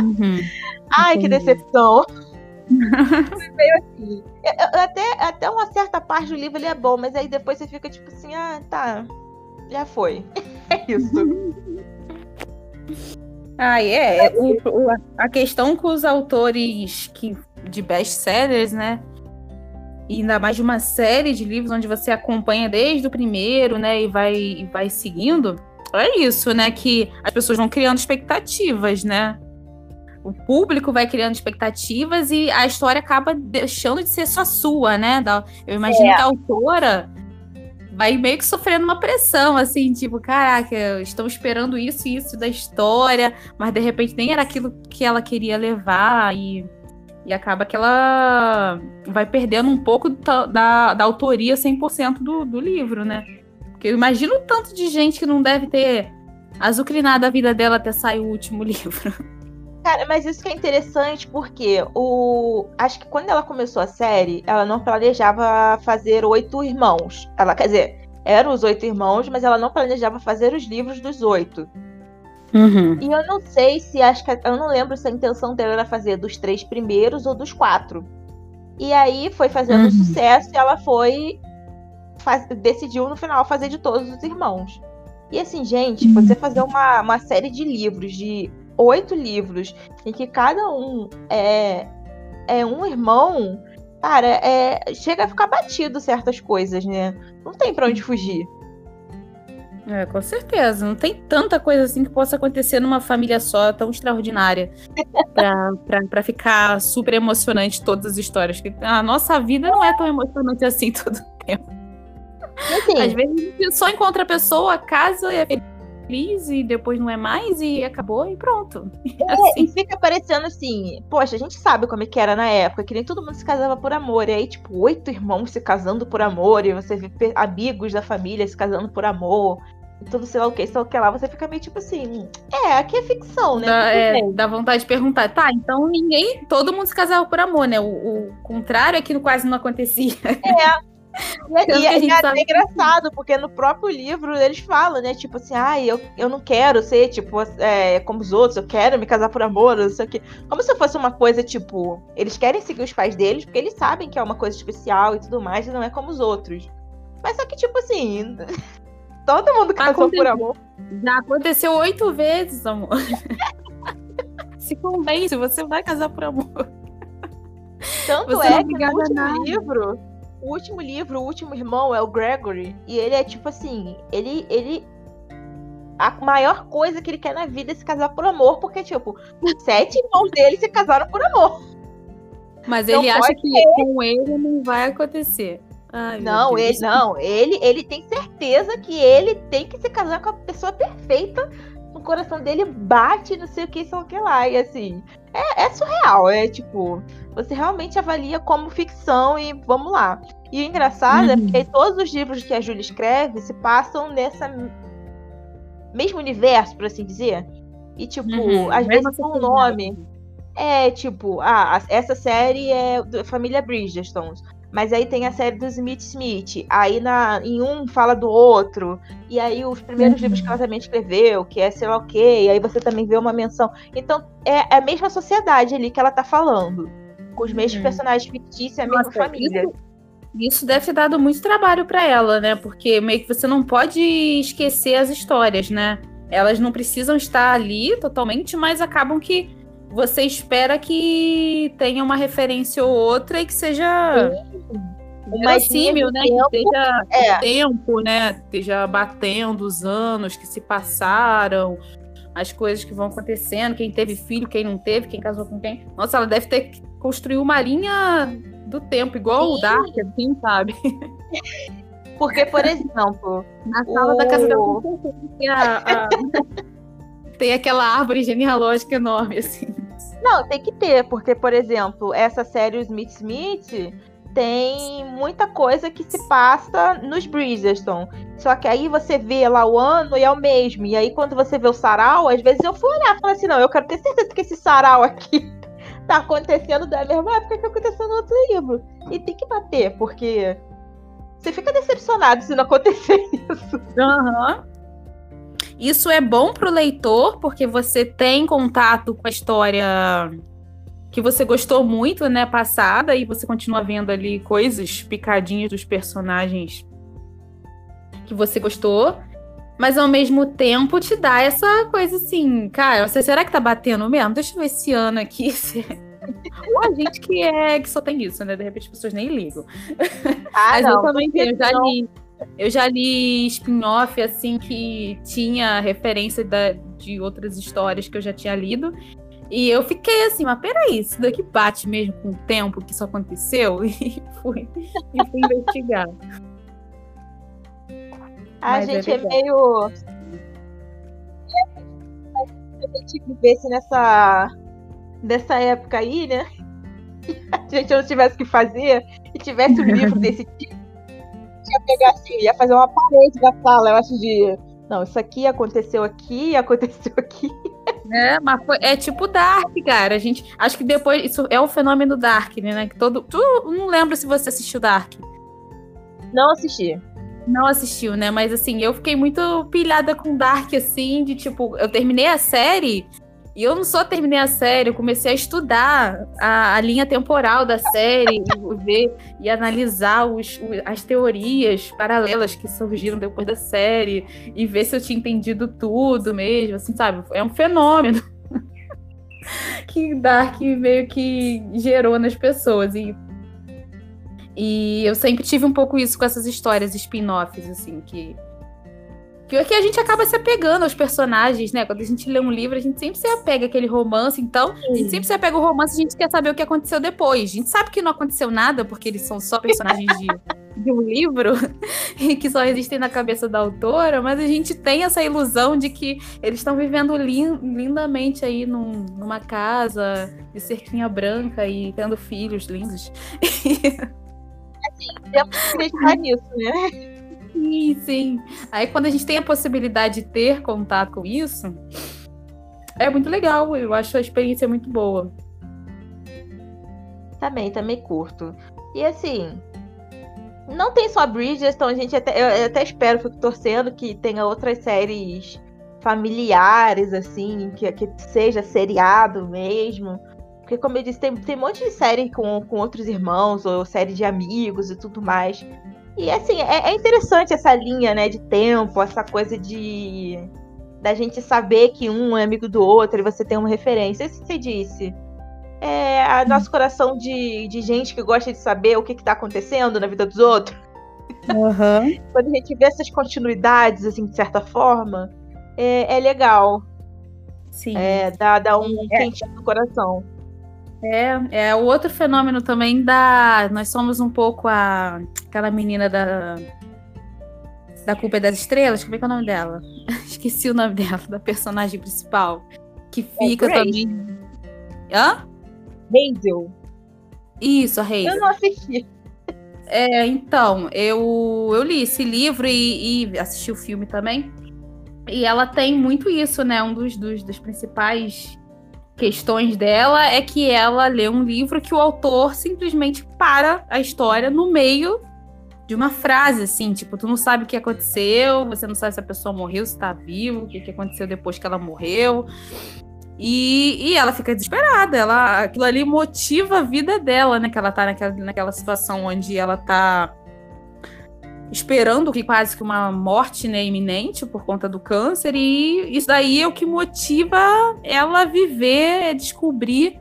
B: Uhum. <laughs> Ai, que decepção! <laughs> Foi meio assim. Até, até uma certa parte do livro ele é bom, mas aí depois você fica tipo assim, ah, tá. Já foi. <laughs> É isso.
A: Ah, é. O, o, a questão com os autores que, de best-sellers, né? E ainda mais de uma série de livros onde você acompanha desde o primeiro, né? E vai, e vai seguindo. É isso, né? Que as pessoas vão criando expectativas, né? o público vai criando expectativas e a história acaba deixando de ser só sua, né? Eu imagino é. que a autora vai meio que sofrendo uma pressão, assim, tipo, caraca, estou esperando isso e isso da história, mas de repente nem era aquilo que ela queria levar e, e acaba que ela vai perdendo um pouco da, da, autoria 100% do, do livro, né? Porque eu imagino o tanto de gente que não deve ter azucrinado a vida dela até sair o último <laughs> livro.
B: Cara, mas isso que é interessante porque o. Acho que quando ela começou a série, ela não planejava fazer oito irmãos. Ela, quer dizer, eram os oito irmãos, mas ela não planejava fazer os livros dos oito. Uhum. E eu não sei se acho que eu não lembro se a intenção dela era fazer dos três primeiros ou dos quatro. E aí foi fazendo uhum. sucesso e ela foi faz, decidiu no final fazer de todos os irmãos. E assim, gente, você fazer uma, uma série de livros de oito livros, em que cada um é, é um irmão, cara, é, chega a ficar batido certas coisas, né? Não tem para onde fugir.
A: É, com certeza. Não tem tanta coisa assim que possa acontecer numa família só tão extraordinária <laughs> pra ficar super emocionante todas as histórias. Que a nossa vida não é tão emocionante assim <laughs> todo o tempo. Assim, Às vezes a gente só encontra a pessoa, casa e é feliz e depois não é mais e acabou e pronto. <laughs>
B: É, assim. E fica parecendo assim, poxa, a gente sabe como é que era na época, que nem todo mundo se casava por amor. E aí, tipo, oito irmãos se casando por amor, e você vê amigos da família se casando por amor. Tudo, sei lá o que, sei lá o que lá, você fica meio tipo assim, é, aqui é ficção, né?
A: Dá, é, dá vontade de perguntar, tá, então ninguém, todo mundo se casava por amor, né? O, o contrário é que quase não acontecia.
B: É, e, e, e é até engraçado, porque no próprio livro eles falam, né? Tipo assim, ah, eu, eu não quero ser, tipo, é, como os outros, eu quero me casar por amor, não sei o quê. Como se fosse uma coisa, tipo, eles querem seguir os pais deles, porque eles sabem que é uma coisa especial e tudo mais, e não é como os outros. Mas só que, tipo assim, <laughs> todo mundo casou por amor.
A: Já aconteceu oito vezes, amor. <laughs> Se convence, você vai casar por amor.
B: Tanto você é que no último livro o último livro, o último irmão é o Gregory, e ele é tipo assim, ele ele a maior coisa que ele quer na vida é se casar por amor, porque tipo, <laughs> sete irmãos dele se casaram por amor.
A: Mas ele acha que ter. com ele não vai acontecer.
B: Ai, não, ele não, ele ele tem certeza que ele tem que se casar com a pessoa perfeita. O coração dele bate, não sei o que, sei o que lá. E assim, é, é surreal. É tipo, você realmente avalia como ficção e vamos lá. E o engraçado é uhum. é porque todos os livros que a Júlia escreve se passam nessa mesmo universo, por assim dizer. E, tipo, uhum. às vezes um nome. É, tipo, ah, essa série é da família Bridgestone. Mas aí tem a série do Smith Smith. Aí na, em um fala do outro. E aí os primeiros uhum. livros que ela também escreveu, que é sei lá o quê. E aí você também vê uma menção. Então é a mesma sociedade ali que ela tá falando. Com os mesmos uhum. personagens fictícios e a mesma família. Isso,
A: isso deve ter dado muito trabalho para ela, né? Porque meio que você não pode esquecer as histórias, né? Elas não precisam estar ali totalmente, mas acabam que você espera que tenha uma referência ou outra e que seja verossímil, né? Tempo, que esteja é. tempo, né? Esteja batendo os anos que se passaram, as coisas que vão acontecendo, quem teve filho, quem não teve, quem casou com quem. Nossa, ela deve ter construído uma linha do tempo, igual Sim. o Dark, assim, sabe?
B: Porque, por exemplo.
A: Na sala o... da casa dela tem, a, a... tem aquela árvore genealógica enorme, assim.
B: Não, tem que ter, porque, por exemplo, essa série Smith Smith tem muita coisa que se passa nos Bridgerton. Só que aí você vê lá o ano e é o mesmo. E aí quando você vê o sarau, às vezes eu fui olhar e falei assim, não, eu quero ter certeza que esse sarau aqui tá acontecendo da mesma época que aconteceu no outro livro. E tem que bater, porque você fica decepcionado se não acontecer <laughs> isso.
A: Aham. Uhum. Isso é bom pro leitor, porque você tem contato com a história que você gostou muito, né, passada, e você continua vendo ali coisas picadinhas dos personagens que você gostou. Mas ao mesmo tempo te dá essa coisa assim, cara, você, será que tá batendo mesmo? Deixa eu ver esse ano aqui. <laughs> Ou a gente que é que só tem isso, né? De repente as pessoas nem ligam. Ah, Mas não, eu também tenho, eu já li. Eu já li spin-off, assim, que tinha referência da, de outras histórias que eu já tinha lido. E eu fiquei assim, mas peraí, isso daqui bate mesmo com o tempo que isso aconteceu? <laughs> E fui, e fui investigar.
B: A mas gente é, é meio. A gente vivesse nessa. nessa época aí, né? <laughs> a gente não tivesse o que fazer e tivesse um livro <laughs> desse tipo ia pegar assim, ia fazer uma parede da sala, eu acho de. Não, isso aqui aconteceu aqui, <laughs> aconteceu aqui.
A: É, mas foi, é tipo Dark, cara. A gente. Acho que depois. Isso é o fenômeno Dark, né? Que todo. Tu não lembro se você assistiu Dark.
B: Não assisti.
A: Não assistiu, né? Mas assim, eu fiquei muito pilhada com Dark, assim, de tipo, eu terminei a série e eu não só terminei a série, eu comecei a estudar a, a linha temporal da série, <laughs> e ver e analisar os, as teorias paralelas que surgiram depois da série, e ver se eu tinha entendido tudo mesmo, assim, sabe? É um fenômeno <laughs> que Dark meio que gerou nas pessoas. E, e eu sempre tive um pouco isso com essas histórias spin-offs, assim, que que a gente acaba se apegando aos personagens, né? Quando a gente lê um livro, a gente sempre se apega àquele romance. Então, a gente sempre se apega ao romance, a gente quer saber o que aconteceu depois. A gente sabe que não aconteceu nada, porque eles são só personagens de, <laughs> de um livro <laughs> e que só existem na cabeça da autora, mas a gente tem essa ilusão de que eles estão vivendo lin lindamente aí num, numa casa de cerquinha branca e tendo filhos lindos. <laughs>
B: assim, temos que acreditar <laughs> nisso, né?
A: Sim, sim. Aí quando a gente tem a possibilidade de ter contato com isso, é muito legal. Eu acho a experiência muito boa.
B: Também, também curto. E assim, não tem só Bridges, então a gente até, eu, até espero, fico torcendo que tenha outras séries familiares, assim, que, que seja seriado mesmo. Porque, como eu disse, tem, tem um monte de série com, com outros irmãos, ou série de amigos e tudo mais. E assim, é, é, interessante essa linha, né, de tempo, essa coisa de da gente saber que um é amigo do outro e você tem uma referência. Isso que você disse. É a nosso coração de, de gente que gosta de saber o que está acontecendo na vida dos outros.
A: Uhum. <laughs>
B: Quando a gente vê essas continuidades, assim, de certa forma, é, é legal.
A: Sim.
B: É, dá, dá um é. quentinho no coração.
A: É, é o outro fenômeno também da. Nós somos um pouco a aquela menina da. Da Culpa é das Estrelas, como é que é o nome dela? <laughs> Esqueci o nome dela, da personagem principal. Que é fica é também. Hã?
B: Hazel.
A: Isso, a Hazel.
B: Eu não assisti.
A: É, então, eu, eu li esse livro e, e, assisti o filme também. E ela tem muito isso, né? Um dos, dos, dos principais questões dela é que ela lê um livro que o autor simplesmente para a história no meio de uma frase, assim, tipo, tu não sabe o que aconteceu, você não sabe se a pessoa morreu, se tá vivo, o que, que aconteceu depois que ela morreu. E, e ela fica desesperada, ela, aquilo ali motiva a vida dela, né? Que ela tá naquela, naquela situação onde ela tá esperando que quase que uma morte né, iminente por conta do câncer, e isso daí é o que motiva ela a viver, é descobrir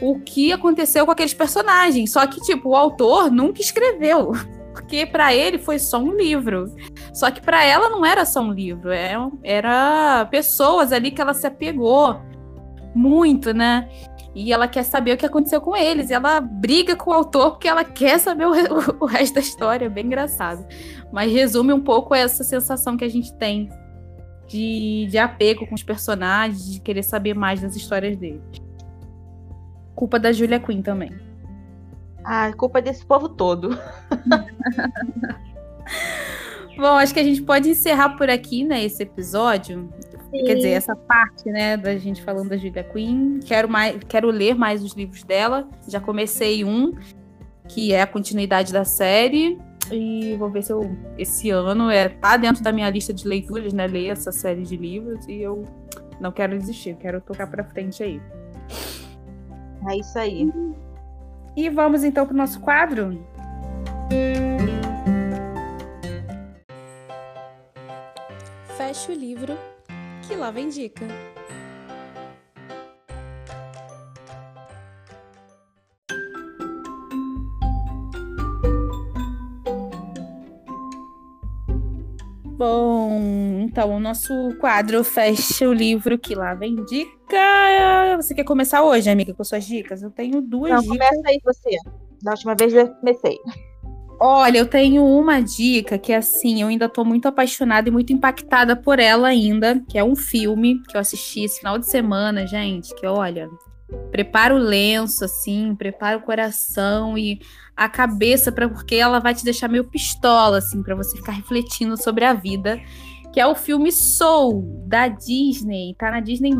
A: o que aconteceu com aqueles personagens. Só que, tipo, o autor nunca escreveu. <laughs> Porque para ele foi só um livro. Só que para ela não era só um livro. É era pessoas ali que ela se apegou muito, né? E ela quer saber o que aconteceu com eles. E ela briga com o autor porque ela quer saber o, o, <laughs> o resto da história. É bem engraçado. Mas resume um pouco essa sensação que a gente tem de, de apego com os personagens, de querer saber mais das histórias deles. Culpa da Julia Quinn também.
B: Ah, culpa desse povo todo. <laughs>
A: Bom, acho que a gente pode encerrar por aqui, né, esse episódio. Sim. Quer dizer, essa parte, né, da gente falando da Julia Quinn. Quero, mais, quero ler mais os livros dela. Já comecei um, que é a continuidade da série. E vou ver se eu, esse ano, é, tá dentro da minha lista de leituras, né, ler essa série de livros. E eu não quero desistir, quero tocar pra frente aí.
B: É isso aí.
A: E vamos então pro nosso quadro?
C: Feche o livro que lá vem dica.
A: Bom, então o nosso quadro fecha o livro que lá vem dica. Você quer começar hoje, amiga, com suas dicas? Eu tenho duas Não, dicas.
B: Começa aí você. Da última vez eu comecei.
A: Olha, eu tenho uma dica que, assim, eu ainda tô muito apaixonada e muito impactada por ela ainda, que é um filme que eu assisti esse final de semana, gente, que olha, prepara o lenço, assim, prepara o coração e a cabeça, para porque ela vai te deixar meio pistola, assim, para você ficar refletindo sobre a vida, que é o filme Soul, da Disney, tá na Disney+.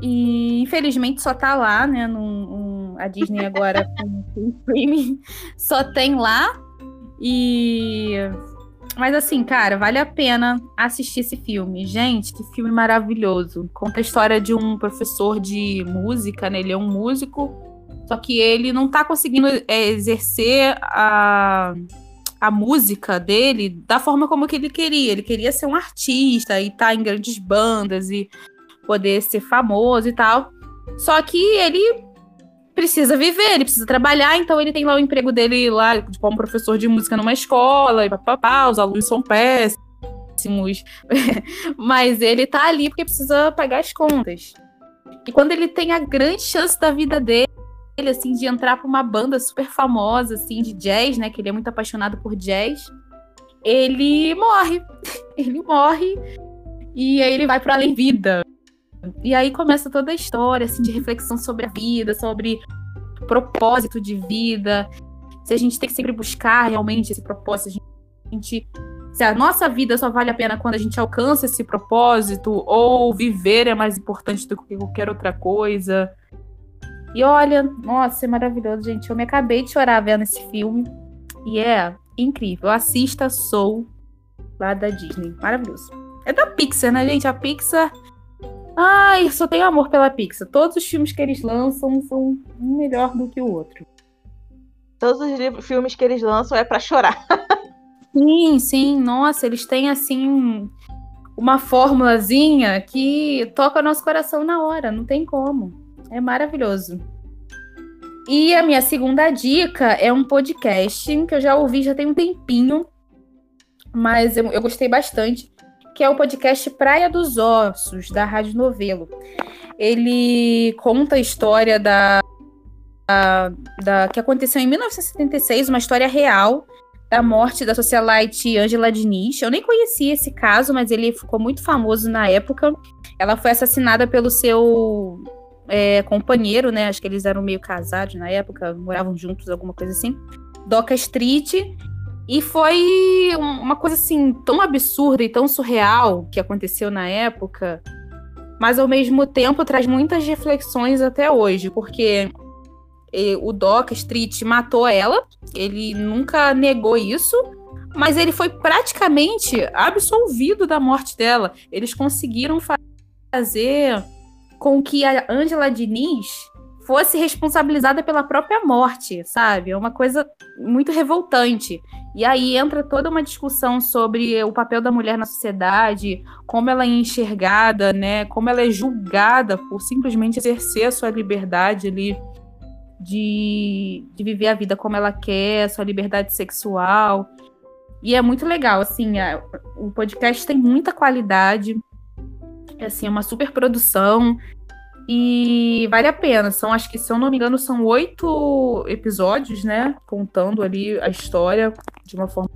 A: E, infelizmente, só tá lá, né, num, a Disney agora <laughs> com, streaming só tem lá. E. Mas assim, cara, vale a pena assistir esse filme. Gente, que filme maravilhoso. Conta a história de um professor de música, né? Ele é um músico, só que ele não tá conseguindo é, exercer a, a música dele da forma como que ele queria. Ele queria ser um artista e estar tá em grandes bandas e poder ser famoso e tal. Só que ele precisa viver, ele precisa trabalhar, então ele tem lá o emprego dele lá, tipo, como professor de música numa escola, e papapá, os alunos são péssimos. <laughs> Mas ele tá ali porque precisa pagar as contas. E quando ele tem a grande chance da vida dele, assim, de entrar pra uma banda super famosa, assim, de jazz, né? Que ele é muito apaixonado por jazz. Ele morre. <laughs> ele morre. E aí ele vai para além vida. E aí começa toda a história assim, de reflexão sobre a vida, sobre propósito de vida. Se a gente tem que sempre buscar realmente esse propósito, a gente, se a nossa vida só vale a pena quando a gente alcança esse propósito, ou viver é mais importante do que qualquer outra coisa. E olha, nossa, é maravilhoso, gente. Eu me acabei de chorar vendo esse filme. E é incrível. Assista Soul, lá da Disney. Maravilhoso. É da Pixar, né, gente? A Pixar Ai, só tenho amor pela Pixar. Todos os filmes que eles lançam são um melhor do que o outro.
B: Todos os filmes que eles lançam é para chorar. <laughs>
A: sim, sim. Nossa, eles têm assim uma fórmulazinha que toca nosso coração na hora, não tem como. É maravilhoso. E a minha segunda dica é um podcast que eu já ouvi já tem um tempinho, mas eu, eu gostei bastante que é o podcast Praia dos Ossos, da Rádio Novelo. Ele conta a história da, da, da, que aconteceu em 1976, uma história real da morte da socialite Angela Diniz. Eu nem conhecia esse caso, mas ele ficou muito famoso na época. Ela foi assassinada pelo seu é, companheiro, né? Acho que eles eram meio casados na época, moravam juntos, alguma coisa assim. Doca Street. E foi uma coisa assim tão absurda e tão surreal que aconteceu na época, mas ao mesmo tempo traz muitas reflexões até hoje, porque o Doc Street matou ela, ele nunca negou isso, mas ele foi praticamente absolvido da morte dela. Eles conseguiram fazer com que a Angela Diniz fosse responsabilizada pela própria morte, sabe? É uma coisa muito revoltante. E aí entra toda uma discussão sobre o papel da mulher na sociedade, como ela é enxergada, né? Como ela é julgada por simplesmente exercer a sua liberdade ali de, de viver a vida como ela quer, sua liberdade sexual. E é muito legal, assim, a, o podcast tem muita qualidade, é assim, é uma super produção. E vale a pena. São, acho que, se eu não me engano, são oito episódios, né? Contando ali a história de uma forma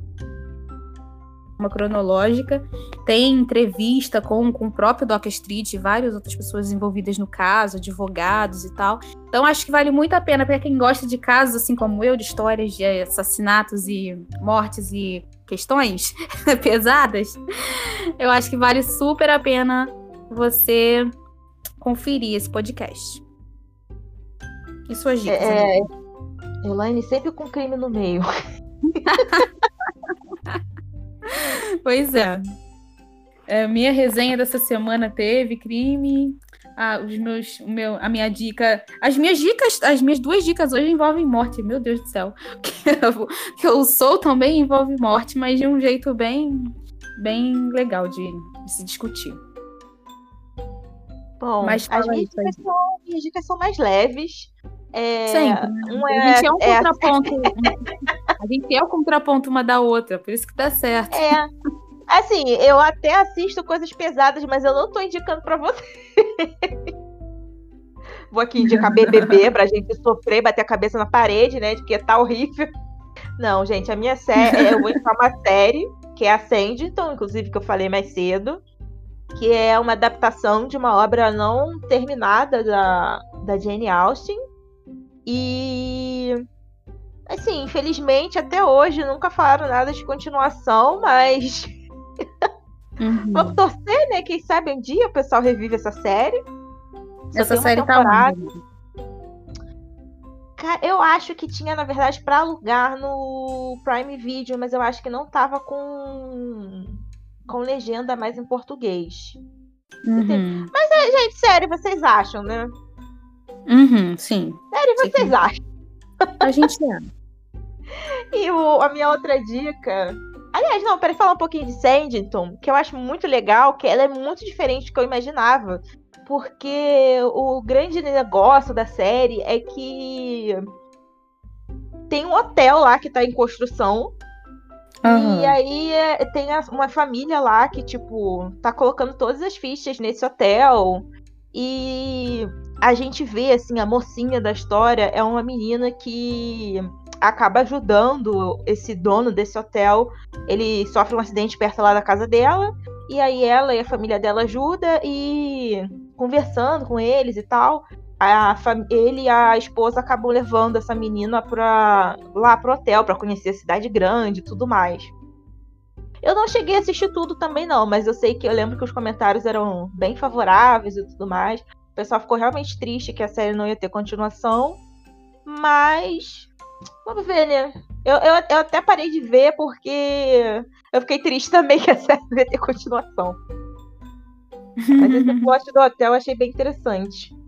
A: cronológica. Tem entrevista com, com o próprio Doc Street e várias outras pessoas envolvidas no caso, advogados e tal. Então acho que vale muito a pena para quem gosta de casos assim como eu, de histórias de assassinatos e mortes e questões <laughs> pesadas. Eu acho que vale super a pena você conferir esse podcast. E suas dicas? É,
B: Elaine sempre com crime no meio. <laughs>
A: pois é. é. Minha resenha dessa semana teve crime. Ah, os meus, o meu, a minha dica, as minhas dicas, as minhas duas dicas hoje envolvem morte. Meu Deus do céu, <laughs> que eu, que eu sou também envolve morte, mas de um jeito bem, bem legal de, de se discutir.
B: Bom, Mas as minhas dicas, são, minhas dicas são mais leves. É,
A: Sempre. Né? Um é, a gente é um é contraponto. a gente é o contraponto uma da outra, por isso que dá certo.
B: É. Assim, eu até assisto coisas pesadas, mas eu não tô indicando para você. <laughs> Vou aqui indicar <laughs> BBB pra gente sofrer, bater a cabeça na parede, né? De que tá horrível. Não, gente, a minha série, eu vou indicar uma série que é a então inclusive, que eu falei mais cedo que é uma adaptação de uma obra não terminada da, da Jane Austen. E assim, infelizmente até hoje nunca falaram nada de continuação, mas uhum. vamos torcer, né? Quem sabe um dia o pessoal revive essa série.
A: Só essa série tá onde?
B: Eu acho que tinha, na verdade, para alugar no Prime Video, mas eu acho que não tava com com legenda mais em português.
A: Uhum.
B: Mas, é, gente, sério, vocês acham, né?
A: Uhum, sim.
B: Sério, vocês acham?
A: A gente é. <laughs>
B: e o, a minha outra dica. Aliás, não, para falar um pouquinho de Sandington, que eu acho muito legal, que ela é muito diferente do que eu imaginava. Porque o grande negócio da série é que tem um hotel lá que tá em construção Uhum. E aí é, tem uma família lá que, tipo, tá colocando todas as fichas nesse hotel. E a gente vê, assim, a mocinha da história é uma menina que acaba ajudando esse dono desse hotel. Ele sofre um acidente perto lá da casa dela. E aí ela e a família dela ajuda e conversando com eles e tal a, ele e a esposa acabam levando essa menina pra, lá pro hotel para conhecer a cidade grande e tudo mais. Eu não cheguei a assistir tudo também, não, mas eu sei que eu lembro que os comentários eram bem favoráveis e tudo mais. O pessoal ficou realmente triste que a série não ia ter continuação. Mas. Vamos ver, né? Eu, eu, eu até parei de ver porque eu fiquei triste <laughs> também que a série não ia ter continuação. Mas esse <laughs> plot do hotel eu achei bem interessante.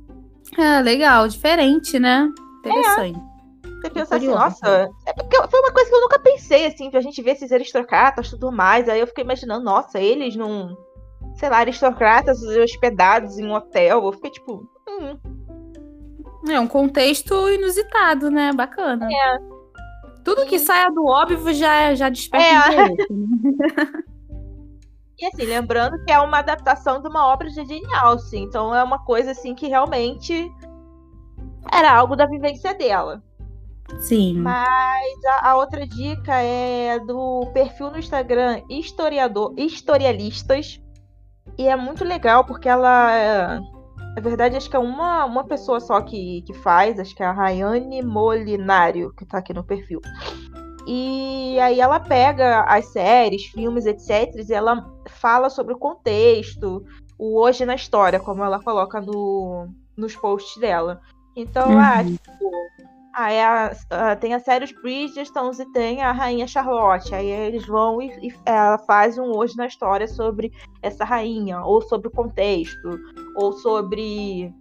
A: Ah, legal, diferente, né? Interessante.
B: É. Você pensa assim, nossa, é porque foi uma coisa que eu nunca pensei, assim, pra gente ver esses aristocratas e tudo mais. Aí eu fiquei imaginando, nossa, eles num. Sei lá, aristocratas hospedados em um hotel. Eu fiquei tipo. Hum.
A: É um contexto inusitado, né? Bacana. É. Tudo que saia do óbvio já, já desperta é. <laughs>
B: E assim, lembrando que é uma adaptação de uma obra de Jane Austen, então é uma coisa assim que realmente era algo da vivência dela.
A: Sim.
B: Mas a, a outra dica é do perfil no Instagram historiador historialistas e é muito legal porque ela na verdade, acho que é uma, uma pessoa só que, que faz, acho que é a Rayane Molinário, que tá aqui no perfil. E aí ela pega as séries, filmes, etc., e ela fala sobre o contexto, o hoje na história, como ela coloca no, nos posts dela. Então, uhum. ah, tipo, ah, é a, a, tem a série Os Bridgertons e tem a Rainha Charlotte. Aí eles vão e, e ela faz um hoje na história sobre essa rainha, ou sobre o contexto, ou sobre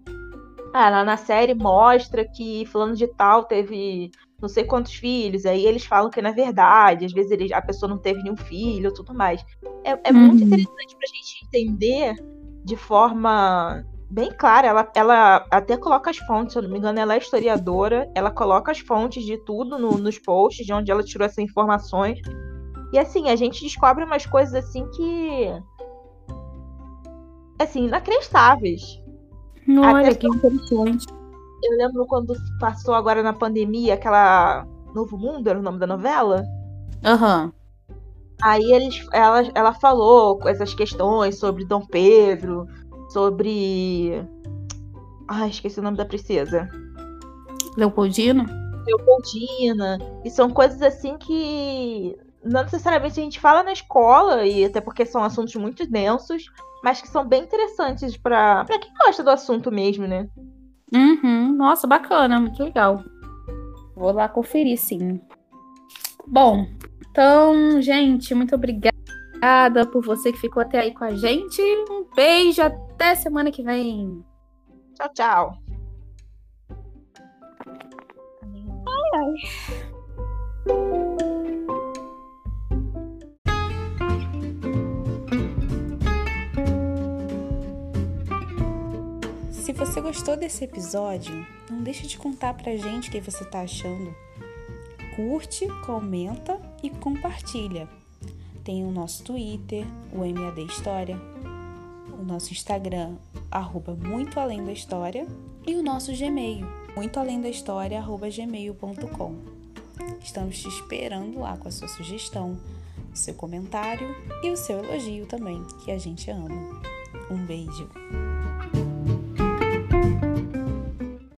B: Ah, lá na série mostra que fulano de tal teve não sei quantos filhos, aí eles falam que não é verdade, às vezes ele, a pessoa não teve nenhum filho tudo mais. É, é uhum. muito interessante pra gente entender de forma bem clara. Ela, ela até coloca as fontes, se eu não me engano, ela é historiadora, ela coloca as fontes de tudo no, nos posts, de onde ela tirou essas informações. E assim, a gente descobre umas coisas assim que. Assim, inacreditáveis.
A: Olha, Até que interessante.
B: Eu lembro quando passou agora na pandemia aquela Novo Mundo, era o nome da novela?
A: Aham. Uhum.
B: Aí eles, ela, ela falou essas questões sobre Dom Pedro, sobre. Ai, esqueci o nome da princesa.
A: Leopoldina?
B: Leopoldina. E são coisas assim que não necessariamente a gente fala na escola, e até porque são assuntos muito densos, mas que são bem interessantes para quem gosta do assunto mesmo, né?
A: Uhum. Nossa, bacana, muito legal. Vou lá conferir, sim. Bom, então, gente, muito obrigada por você que ficou até aí com a gente. Um beijo, até semana que vem.
B: Tchau, tchau.
A: Ai, ai.
C: Se você gostou desse episódio, não deixe de contar pra gente o que você tá achando. Curte, comenta e compartilha. Tem o nosso Twitter, o MAD História, o nosso Instagram, arroba Muito Além da História, e o nosso Gmail, muito além da história, arroba gmail.com. Estamos te esperando lá com a sua sugestão, o seu comentário e o seu elogio também, que a gente ama. Um beijo!